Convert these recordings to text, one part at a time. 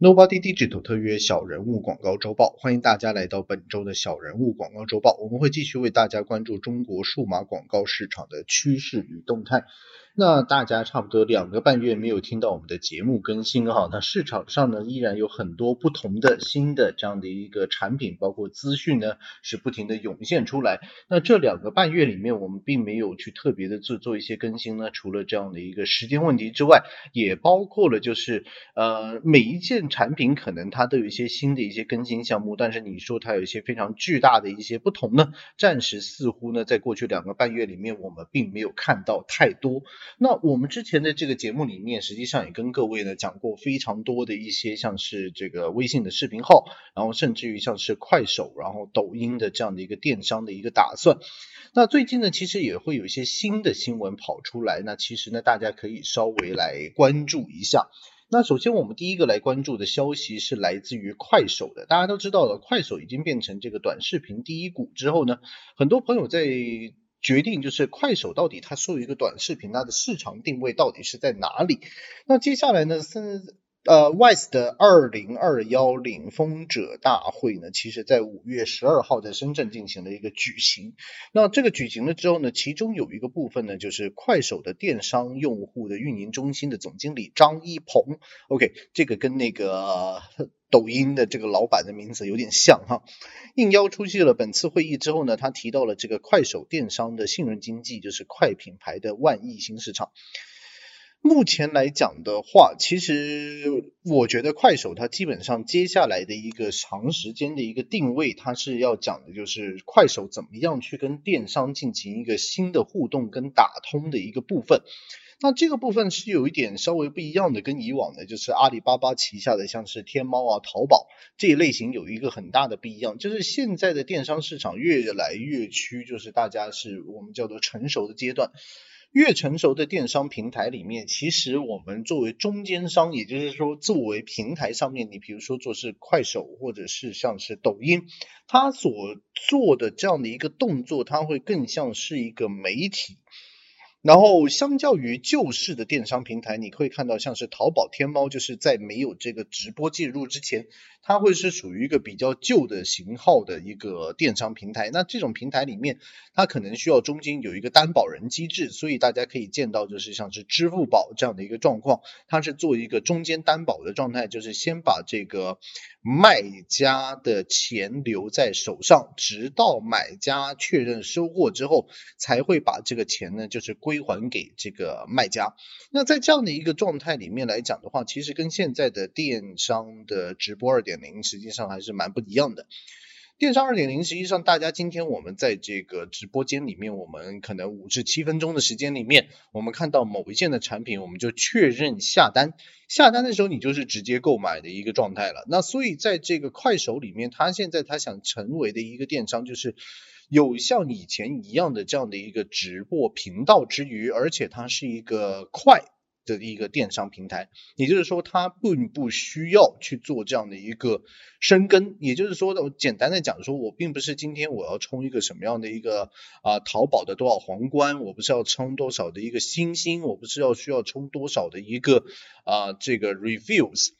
Nobody Digital 特约小人物广告周报，欢迎大家来到本周的小人物广告周报。我们会继续为大家关注中国数码广告市场的趋势与动态。那大家差不多两个半月没有听到我们的节目更新哈，那市场上呢依然有很多不同的新的这样的一个产品，包括资讯呢是不停的涌现出来。那这两个半月里面，我们并没有去特别的做做一些更新呢，除了这样的一个时间问题之外，也包括了就是呃每一件产品可能它都有一些新的一些更新项目，但是你说它有一些非常巨大的一些不同呢，暂时似乎呢在过去两个半月里面，我们并没有看到太多。那我们之前的这个节目里面，实际上也跟各位呢讲过非常多的一些，像是这个微信的视频号，然后甚至于像是快手，然后抖音的这样的一个电商的一个打算。那最近呢，其实也会有一些新的新闻跑出来，那其实呢，大家可以稍微来关注一下。那首先我们第一个来关注的消息是来自于快手的，大家都知道了，快手已经变成这个短视频第一股之后呢，很多朋友在。决定就是快手到底它作为一个短视频，它的市场定位到底是在哪里？那接下来呢，是呃 WISE 的二零二幺领风者大会呢，其实在五月十二号在深圳进行了一个举行。那这个举行了之后呢，其中有一个部分呢，就是快手的电商用户的运营中心的总经理张一鹏。OK，这个跟那个。抖音的这个老板的名字有点像哈，应邀出席了本次会议之后呢，他提到了这个快手电商的信任经济，就是快品牌的万亿新市场。目前来讲的话，其实我觉得快手它基本上接下来的一个长时间的一个定位，它是要讲的就是快手怎么样去跟电商进行一个新的互动跟打通的一个部分。那这个部分是有一点稍微不一样的，跟以往的，就是阿里巴巴旗下的像是天猫啊、淘宝这一类型有一个很大的不一样，就是现在的电商市场越来越趋，就是大家是我们叫做成熟的阶段，越成熟的电商平台里面，其实我们作为中间商，也就是说作为平台上面，你比如说做是快手或者是像是抖音，它所做的这样的一个动作，它会更像是一个媒体。然后，相较于旧式的电商平台，你会看到像是淘宝、天猫，就是在没有这个直播介入之前，它会是属于一个比较旧的型号的一个电商平台。那这种平台里面，它可能需要中间有一个担保人机制，所以大家可以见到，就是像是支付宝这样的一个状况，它是做一个中间担保的状态，就是先把这个卖家的钱留在手上，直到买家确认收货之后，才会把这个钱呢，就是。归还给这个卖家。那在这样的一个状态里面来讲的话，其实跟现在的电商的直播二点零实际上还是蛮不一样的。电商二点零实际上，大家今天我们在这个直播间里面，我们可能五至七分钟的时间里面，我们看到某一件的产品，我们就确认下单。下单的时候，你就是直接购买的一个状态了。那所以在这个快手里面，他现在他想成为的一个电商就是。有像以前一样的这样的一个直播频道之余，而且它是一个快的一个电商平台，也就是说它并不需要去做这样的一个深耕，也就是说，我简单的讲说，我并不是今天我要冲一个什么样的一个啊淘宝的多少皇冠，我不是要冲多少的一个星星，我不是要需要冲多少的一个啊这个 reviews。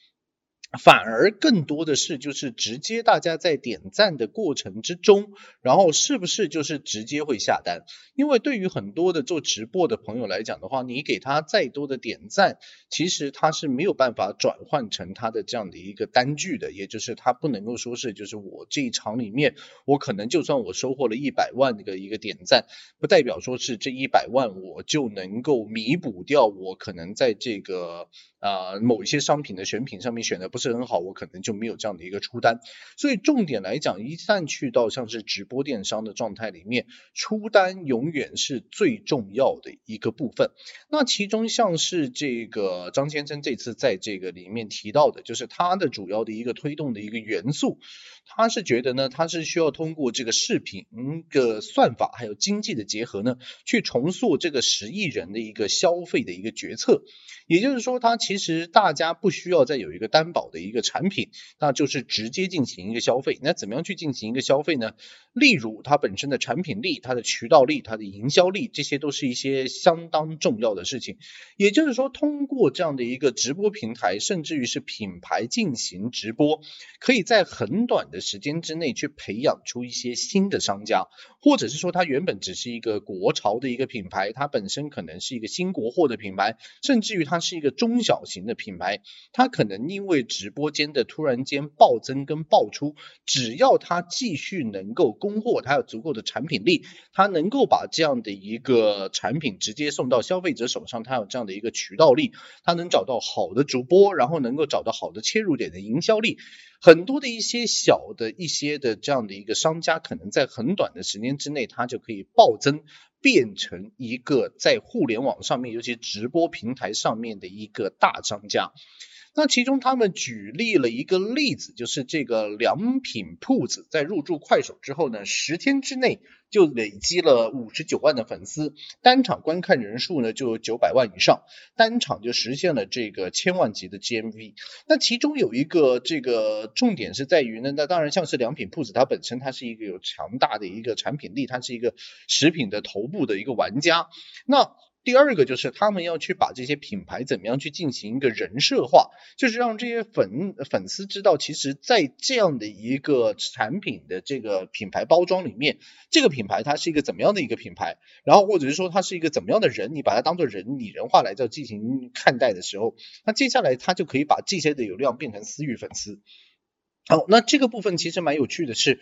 反而更多的是，就是直接大家在点赞的过程之中，然后是不是就是直接会下单？因为对于很多的做直播的朋友来讲的话，你给他再多的点赞，其实他是没有办法转换成他的这样的一个单据的，也就是他不能够说是，就是我这一场里面，我可能就算我收获了一百万的一个点赞，不代表说是这一百万我就能够弥补掉我可能在这个啊某一些商品的选品上面选的不。不是很好，我可能就没有这样的一个出单。所以重点来讲，一旦去到像是直播电商的状态里面，出单永远是最重要的一个部分。那其中像是这个张先生这次在这个里面提到的，就是他的主要的一个推动的一个元素，他是觉得呢，他是需要通过这个视频的算法还有经济的结合呢，去重塑这个十亿人的一个消费的一个决策。也就是说，他其实大家不需要再有一个担保。的一个产品，那就是直接进行一个消费。那怎么样去进行一个消费呢？例如它本身的产品力、它的渠道力、它的营销力，这些都是一些相当重要的事情。也就是说，通过这样的一个直播平台，甚至于是品牌进行直播，可以在很短的时间之内去培养出一些新的商家，或者是说它原本只是一个国潮的一个品牌，它本身可能是一个新国货的品牌，甚至于它是一个中小型的品牌，它可能因为直播间的突然间暴增跟爆出，只要他继续能够供货，他有足够的产品力，他能够把这样的一个产品直接送到消费者手上，他有这样的一个渠道力，他能找到好的主播，然后能够找到好的切入点的营销力。很多的一些小的一些的这样的一个商家，可能在很短的时间之内，它就可以暴增，变成一个在互联网上面，尤其直播平台上面的一个大商家。那其中他们举例了一个例子，就是这个良品铺子在入驻快手之后呢，十天之内就累积了五十九万的粉丝，单场观看人数呢就九百万以上，单场就实现了这个千万级的 GMV。那其中有一个这个重点是在于呢，那当然像是良品铺子，它本身它是一个有强大的一个产品力，它是一个食品的头部的一个玩家。那第二个就是他们要去把这些品牌怎么样去进行一个人设化，就是让这些粉粉丝知道，其实，在这样的一个产品的这个品牌包装里面，这个品牌它是一个怎么样的一个品牌，然后或者是说它是一个怎么样的人，你把它当做人拟人化来在进行看待的时候，那接下来他就可以把这些的流量变成私域粉丝。好，那这个部分其实蛮有趣的是。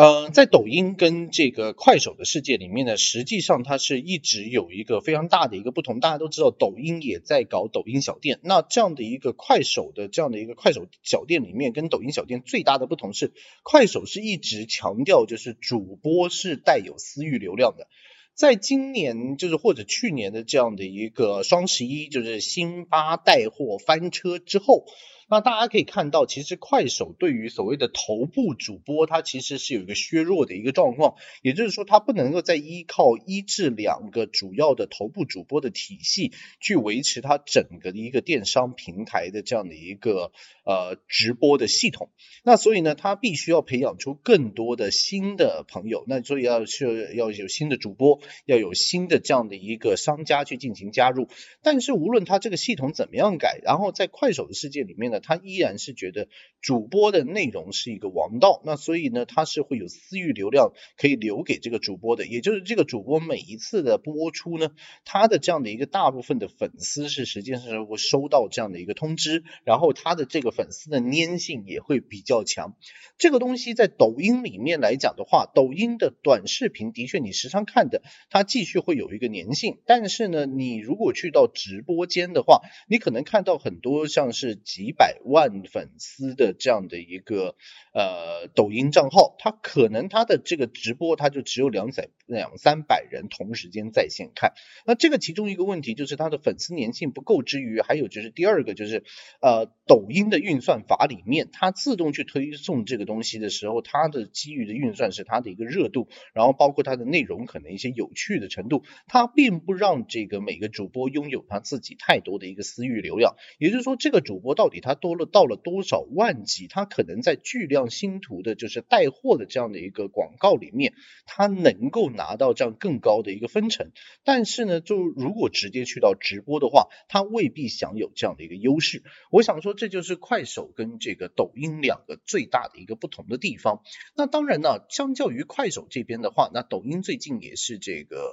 呃，在抖音跟这个快手的世界里面呢，实际上它是一直有一个非常大的一个不同。大家都知道，抖音也在搞抖音小店。那这样的一个快手的这样的一个快手小店里面，跟抖音小店最大的不同是，快手是一直强调就是主播是带有私域流量的。在今年就是或者去年的这样的一个双十一，就是辛巴带货翻车之后。那大家可以看到，其实快手对于所谓的头部主播，它其实是有一个削弱的一个状况，也就是说，它不能够再依靠一至两个主要的头部主播的体系去维持它整个的一个电商平台的这样的一个呃直播的系统。那所以呢，它必须要培养出更多的新的朋友，那所以要是要有新的主播，要有新的这样的一个商家去进行加入。但是无论它这个系统怎么样改，然后在快手的世界里面呢？他依然是觉得主播的内容是一个王道，那所以呢，他是会有私域流量可以留给这个主播的，也就是这个主播每一次的播出呢，他的这样的一个大部分的粉丝是实际上是会收到这样的一个通知，然后他的这个粉丝的粘性也会比较强。这个东西在抖音里面来讲的话，抖音的短视频的确你时常看的，它继续会有一个粘性，但是呢，你如果去到直播间的话，你可能看到很多像是几百。百万粉丝的这样的一个呃抖音账号，他可能他的这个直播他就只有两三两三百人同时间在线看，那这个其中一个问题就是他的粉丝粘性不够之余，还有就是第二个就是呃抖音的运算法里面，它自动去推送这个东西的时候，它的基于的运算是它的一个热度，然后包括它的内容可能一些有趣的程度，它并不让这个每个主播拥有他自己太多的一个私域流量，也就是说这个主播到底他多。了到了多少万级，他可能在巨量星图的，就是带货的这样的一个广告里面，他能够拿到这样更高的一个分成。但是呢，就如果直接去到直播的话，他未必享有这样的一个优势。我想说，这就是快手跟这个抖音两个最大的一个不同的地方。那当然呢，相较于快手这边的话，那抖音最近也是这个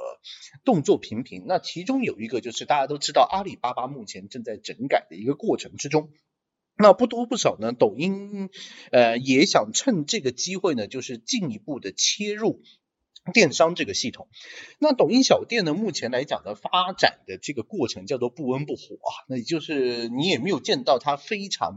动作频频。那其中有一个就是大家都知道，阿里巴巴目前正在整改的一个过程之中。那不多不少呢，抖音呃也想趁这个机会呢，就是进一步的切入电商这个系统。那抖音小店呢，目前来讲的发展的这个过程叫做不温不火啊，那也就是你也没有见到它非常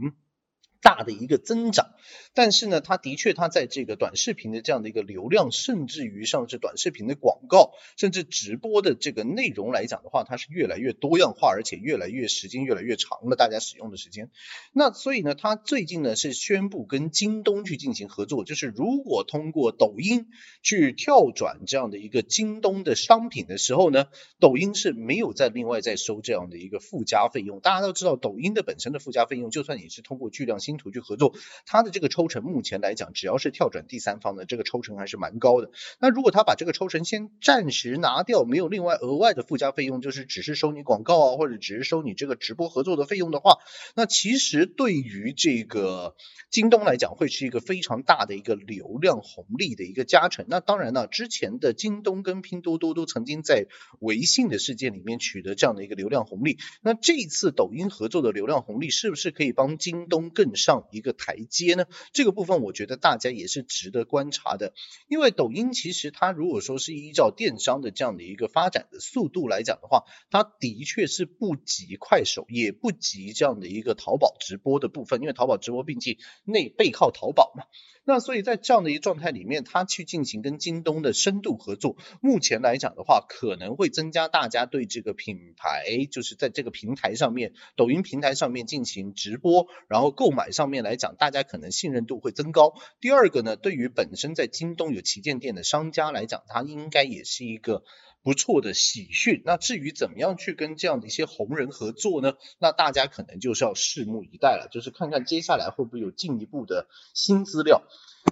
大的一个增长，但是呢，它的确，它在这个短视频的这样的一个流量，甚至于上是短视频的广告，甚至直播的这个内容来讲的话，它是越来越多样化，而且越来越时间越来越长了，大家使用的时间。那所以呢，它最近呢是宣布跟京东去进行合作，就是如果通过抖音去跳转这样的一个京东的商品的时候呢，抖音是没有再另外再收这样的一个附加费用。大家都知道，抖音的本身的附加费用，就算你是通过巨量新图去合作，它的这个抽成目前来讲，只要是跳转第三方的，这个抽成还是蛮高的。那如果他把这个抽成先暂时拿掉，没有另外额外的附加费用，就是只是收你广告啊，或者只是收你这个直播合作的费用的话，那其实对于这个京东来讲，会是一个非常大的一个流量红利的一个加成。那当然呢，之前的京东跟拼多多都曾经在微信的世界里面取得这样的一个流量红利。那这次抖音合作的流量红利，是不是可以帮京东更上一个台阶呢？这个部分我觉得大家也是值得观察的，因为抖音其实它如果说是依照电商的这样的一个发展的速度来讲的话，它的确是不及快手，也不及这样的一个淘宝直播的部分，因为淘宝直播毕竟内背靠淘宝嘛。那所以在这样的一个状态里面，它去进行跟京东的深度合作，目前来讲的话，可能会增加大家对这个品牌，就是在这个平台上面，抖音平台上面进行直播，然后购买上面来讲，大家可能信任度会增高。第二个呢，对于本身在京东有旗舰店的商家来讲，它应该也是一个。不错的喜讯。那至于怎么样去跟这样的一些红人合作呢？那大家可能就是要拭目以待了，就是看看接下来会不会有进一步的新资料。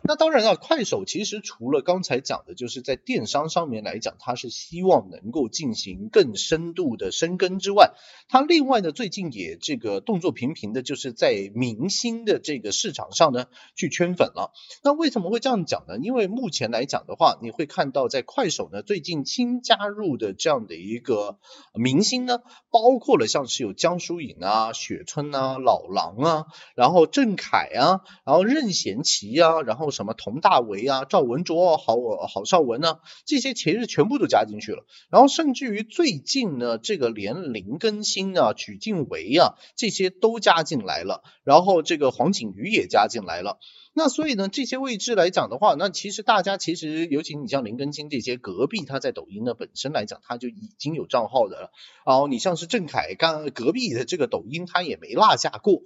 那当然了，快手其实除了刚才讲的，就是在电商上面来讲，它是希望能够进行更深度的深耕之外，它另外呢，最近也这个动作频频的，就是在明星的这个市场上呢去圈粉了。那为什么会这样讲呢？因为目前来讲的话，你会看到在快手呢最近新加入的这样的一个明星呢，包括了像是有江疏影啊、雪村啊、老狼啊，然后郑恺啊，然后任贤齐啊，然后。然后什么佟大为啊、赵文卓、郝郝邵文啊，这些其实全部都加进去了。然后甚至于最近呢，这个连林更新啊、曲靖维啊这些都加进来了。然后这个黄景瑜也加进来了。那所以呢，这些位置来讲的话，那其实大家其实，尤其你像林更新这些，隔壁他在抖音呢本身来讲，他就已经有账号的了。然后你像是郑恺，刚隔壁的这个抖音他也没落下过。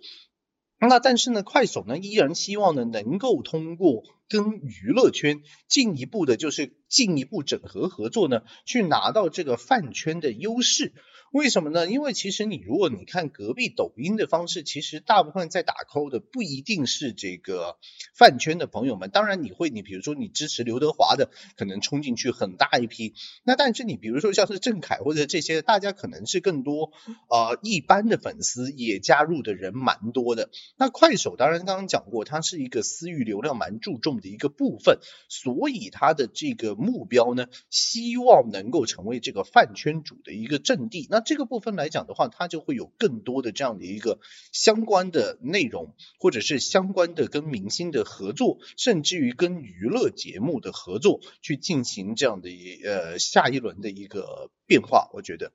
那但是呢，快手呢依然希望呢能够通过跟娱乐圈进一步的，就是进一步整合合作呢，去拿到这个饭圈的优势。为什么呢？因为其实你如果你看隔壁抖音的方式，其实大部分在打 call 的不一定是这个饭圈的朋友们。当然你会，你比如说你支持刘德华的，可能冲进去很大一批。那但是你比如说像是郑恺或者这些，大家可能是更多呃一般的粉丝也加入的人蛮多的。那快手当然刚刚讲过，它是一个私域流量蛮注重的一个部分，所以它的这个目标呢，希望能够成为这个饭圈主的一个阵地。那这个部分来讲的话，它就会有更多的这样的一个相关的内容，或者是相关的跟明星的合作，甚至于跟娱乐节目的合作，去进行这样的一呃下一轮的一个变化。我觉得，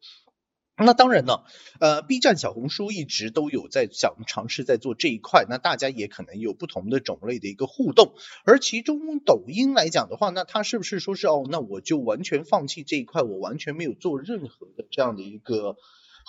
那当然呢，呃，B 站、小红书一直都有在想尝试在做这一块，那大家也可能有不同的种类的一个互动。而其中抖音来讲的话，那它是不是说是哦，那我就完全放弃这一块，我完全没有做任何的这样的一个。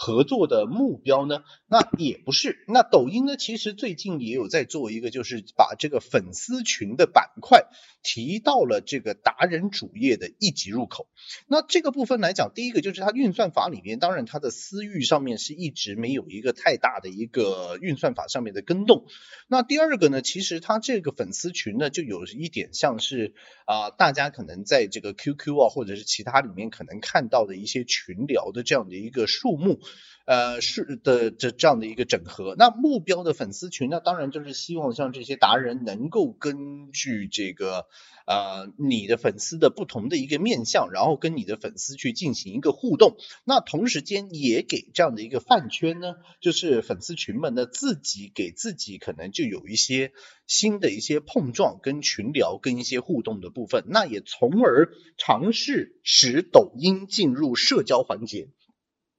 合作的目标呢？那也不是。那抖音呢？其实最近也有在做一个，就是把这个粉丝群的板块提到了这个达人主页的一级入口。那这个部分来讲，第一个就是它运算法里面，当然它的私域上面是一直没有一个太大的一个运算法上面的跟动。那第二个呢，其实它这个粉丝群呢，就有一点像是啊，大家可能在这个 QQ 啊，或者是其他里面可能看到的一些群聊的这样的一个数目。呃，是的，这这样的一个整合，那目标的粉丝群，那当然就是希望像这些达人能够根据这个呃你的粉丝的不同的一个面相，然后跟你的粉丝去进行一个互动，那同时间也给这样的一个饭圈呢，就是粉丝群们呢自己给自己可能就有一些新的一些碰撞跟群聊跟一些互动的部分，那也从而尝试使抖音进入社交环节。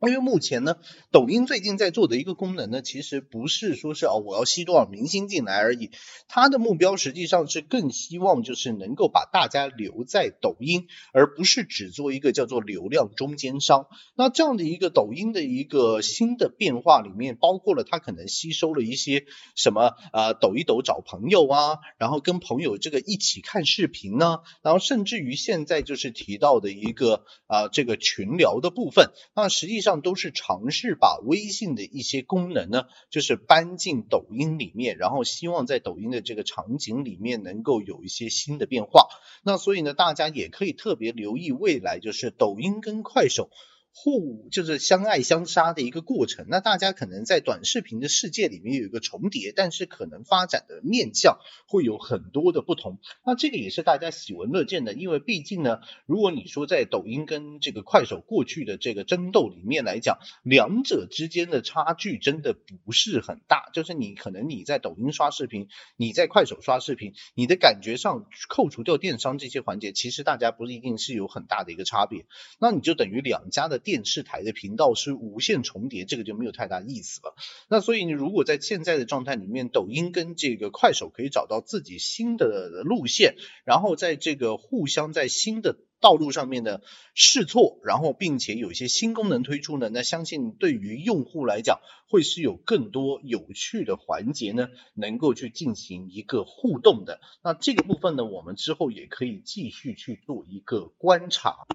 因为目前呢，抖音最近在做的一个功能呢，其实不是说是哦我要吸多少明星进来而已，它的目标实际上是更希望就是能够把大家留在抖音，而不是只做一个叫做流量中间商。那这样的一个抖音的一个新的变化里面，包括了它可能吸收了一些什么啊抖一抖找朋友啊，然后跟朋友这个一起看视频呢，然后甚至于现在就是提到的一个啊这个群聊的部分，那实际上。上都是尝试把微信的一些功能呢，就是搬进抖音里面，然后希望在抖音的这个场景里面能够有一些新的变化。那所以呢，大家也可以特别留意未来就是抖音跟快手。互就是相爱相杀的一个过程，那大家可能在短视频的世界里面有一个重叠，但是可能发展的面向会有很多的不同。那这个也是大家喜闻乐见的，因为毕竟呢，如果你说在抖音跟这个快手过去的这个争斗里面来讲，两者之间的差距真的不是很大。就是你可能你在抖音刷视频，你在快手刷视频，你的感觉上扣除掉电商这些环节，其实大家不一定是有很大的一个差别。那你就等于两家的。电视台的频道是无限重叠，这个就没有太大意思了。那所以你如果在现在的状态里面，抖音跟这个快手可以找到自己新的路线，然后在这个互相在新的道路上面的试错，然后并且有一些新功能推出呢，那相信对于用户来讲，会是有更多有趣的环节呢，能够去进行一个互动的。那这个部分呢，我们之后也可以继续去做一个观察。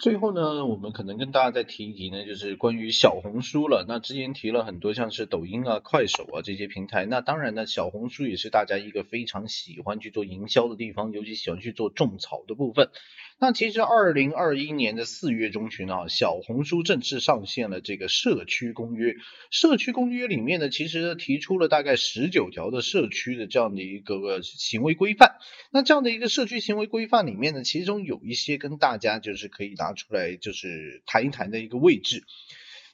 最后呢，我们可能跟大家再提一提呢，就是关于小红书了。那之前提了很多，像是抖音啊、快手啊这些平台。那当然呢，小红书也是大家一个非常喜欢去做营销的地方，尤其喜欢去做种草的部分。那其实二零二一年的四月中旬啊，小红书正式上线了这个社区公约。社区公约里面呢，其实提出了大概十九条的社区的这样的一个行为规范。那这样的一个社区行为规范里面呢，其中有一些跟大家就是可以拿出来就是谈一谈的一个位置。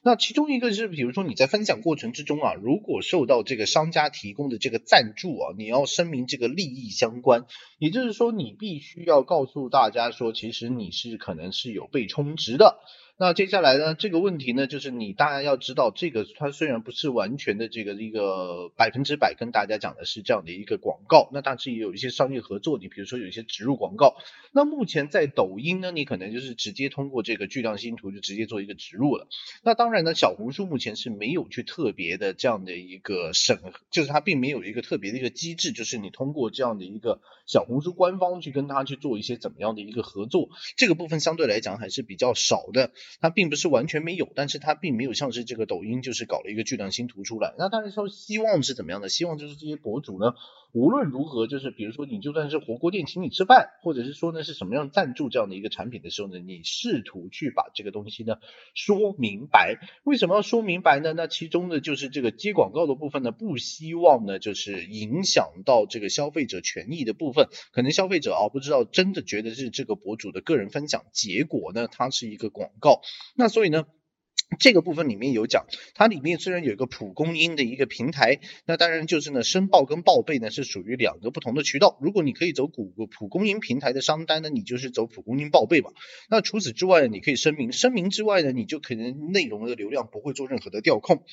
那其中一个是，比如说你在分享过程之中啊，如果受到这个商家提供的这个赞助啊，你要声明这个利益相关，也就是说你必须要告诉大家说，其实你是可能是有被充值的。那接下来呢，这个问题呢，就是你大家要知道，这个它虽然不是完全的这个一个百分之百跟大家讲的是这样的一个广告，那但是也有一些商业合作，你比如说有一些植入广告。那目前在抖音呢，你可能就是直接通过这个巨量星图就直接做一个植入了。那当然呢，小红书目前是没有去特别的这样的一个审，就是它并没有一个特别的一个机制，就是你通过这样的一个小红书官方去跟它去做一些怎么样的一个合作，这个部分相对来讲还是比较少的。它并不是完全没有，但是它并没有像是这个抖音就是搞了一个巨量星图出来。那大家说希望是怎么样的？希望就是这些博主呢，无论如何就是比如说你就算是火锅店请你吃饭，或者是说呢是什么样赞助这样的一个产品的时候呢，你试图去把这个东西呢说明白。为什么要说明白呢？那其中呢就是这个接广告的部分呢，不希望呢就是影响到这个消费者权益的部分。可能消费者啊不知道真的觉得是这个博主的个人分享，结果呢它是一个广告。那所以呢，这个部分里面有讲，它里面虽然有一个蒲公英的一个平台，那当然就是呢，申报跟报备呢是属于两个不同的渠道。如果你可以走谷蒲公英平台的商单呢，你就是走蒲公英报备吧。那除此之外，你可以声明，声明之外呢，你就可能内容的流量不会做任何的调控。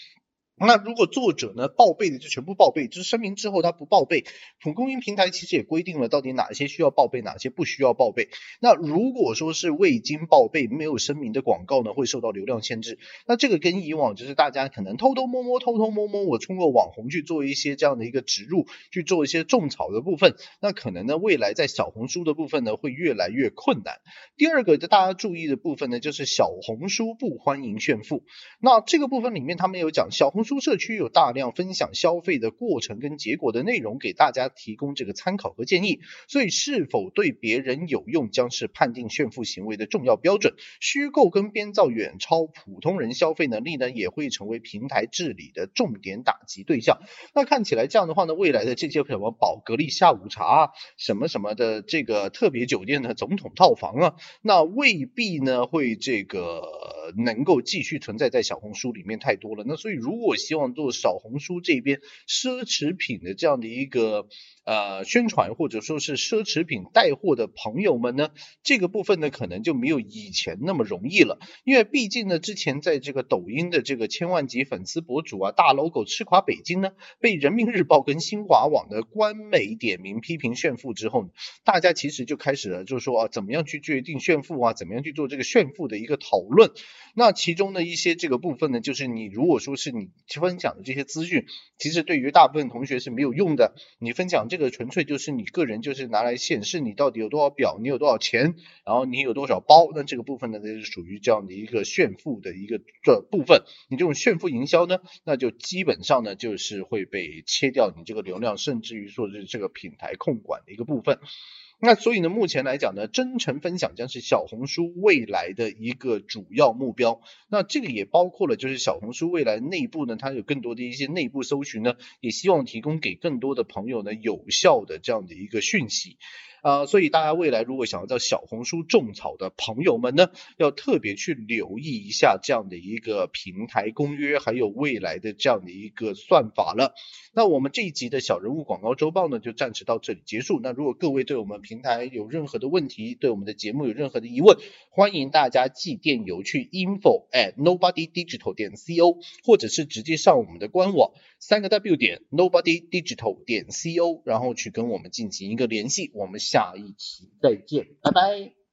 那如果作者呢报备的就全部报备，就是声明之后他不报备，蒲公英平台其实也规定了到底哪些需要报备，哪些不需要报备。那如果说是未经报备、没有声明的广告呢，会受到流量限制。那这个跟以往就是大家可能偷偷摸摸、偷偷摸摸，我通过网红去做一些这样的一个植入，去做一些种草的部分，那可能呢未来在小红书的部分呢会越来越困难。第二个大家注意的部分呢，就是小红书不欢迎炫富。那这个部分里面他们有讲小红。书社区有大量分享消费的过程跟结果的内容，给大家提供这个参考和建议。所以是否对别人有用，将是判定炫富行为的重要标准。虚构跟编造远超普通人消费能力呢，也会成为平台治理的重点打击对象。那看起来这样的话呢，未来的这些什么宝格丽下午茶啊，什么什么的这个特别酒店的总统套房啊，那未必呢会这个能够继续存在在小红书里面太多了。那所以如果果希望做小红书这边奢侈品的这样的一个呃宣传，或者说是奢侈品带货的朋友们呢，这个部分呢可能就没有以前那么容易了，因为毕竟呢之前在这个抖音的这个千万级粉丝博主啊大 logo 吃垮北京呢，被人民日报跟新华网的官媒点名批评炫富之后，大家其实就开始了就是说啊怎么样去决定炫富啊，怎么样去做这个炫富的一个讨论。那其中的一些这个部分呢，就是你如果说是你分享的这些资讯，其实对于大部分同学是没有用的。你分享这个纯粹就是你个人就是拿来显示你到底有多少表，你有多少钱，然后你有多少包，那这个部分呢，就是属于这样的一个炫富的一个这部分。你这种炫富营销呢，那就基本上呢就是会被切掉你这个流量，甚至于说是这个品牌控管的一个部分。那所以呢，目前来讲呢，真诚分享将是小红书未来的一个主要目标。那这个也包括了，就是小红书未来内部呢，它有更多的一些内部搜寻呢，也希望提供给更多的朋友呢有效的这样的一个讯息。啊，所以大家未来如果想要在小红书种草的朋友们呢，要特别去留意一下这样的一个平台公约，还有未来的这样的一个算法了。那我们这一集的小人物广告周报呢，就暂时到这里结束。那如果各位对我们平台有任何的问题，对我们的节目有任何的疑问，欢迎大家寄电邮去 info at nobody digital 点 co，或者是直接上我们的官网三个 w 点 nobody digital 点 co，然后去跟我们进行一个联系。我们。下一期再见，拜拜。